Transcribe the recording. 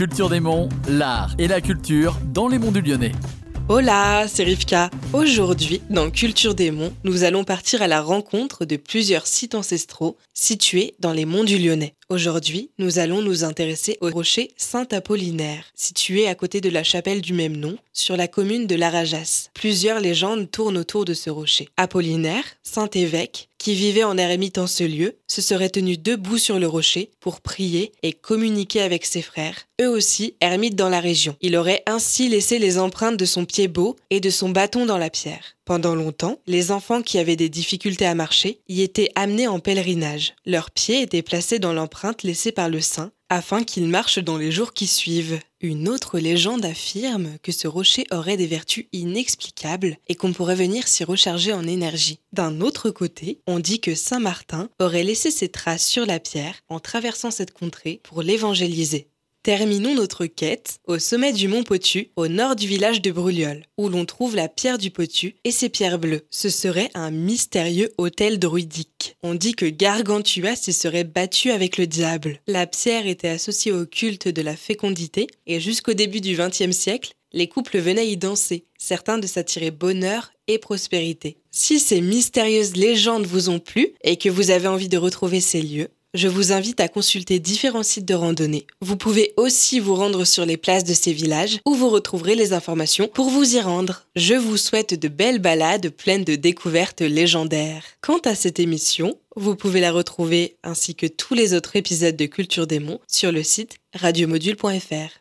Culture des Monts, l'art et la culture dans les monts du Lyonnais. Hola, c'est Rivka. Aujourd'hui, dans Culture des Monts, nous allons partir à la rencontre de plusieurs sites ancestraux situés dans les monts du Lyonnais. Aujourd'hui, nous allons nous intéresser au rocher Saint-Apollinaire, situé à côté de la chapelle du même nom, sur la commune de Larajas. Plusieurs légendes tournent autour de ce rocher. Apollinaire, saint évêque, qui vivait en ermite en ce lieu, se serait tenu debout sur le rocher pour prier et communiquer avec ses frères, eux aussi ermites dans la région. Il aurait ainsi laissé les empreintes de son pied beau et de son bâton dans la pierre. Pendant longtemps, les enfants qui avaient des difficultés à marcher y étaient amenés en pèlerinage. Leurs pieds étaient placés dans l'empreinte laissée par le saint afin qu'ils marchent dans les jours qui suivent. Une autre légende affirme que ce rocher aurait des vertus inexplicables et qu'on pourrait venir s'y recharger en énergie. D'un autre côté, on dit que Saint Martin aurait laissé ses traces sur la pierre en traversant cette contrée pour l'évangéliser. Terminons notre quête au sommet du mont Potu, au nord du village de Brulliol, où l'on trouve la pierre du Potu et ses pierres bleues. Ce serait un mystérieux hôtel druidique. On dit que Gargantua s'y serait battu avec le diable. La pierre était associée au culte de la fécondité et jusqu'au début du XXe siècle, les couples venaient y danser, certains de s'attirer bonheur et prospérité. Si ces mystérieuses légendes vous ont plu et que vous avez envie de retrouver ces lieux, je vous invite à consulter différents sites de randonnée. Vous pouvez aussi vous rendre sur les places de ces villages où vous retrouverez les informations pour vous y rendre. Je vous souhaite de belles balades pleines de découvertes légendaires. Quant à cette émission, vous pouvez la retrouver ainsi que tous les autres épisodes de Culture des Monts sur le site radiomodule.fr.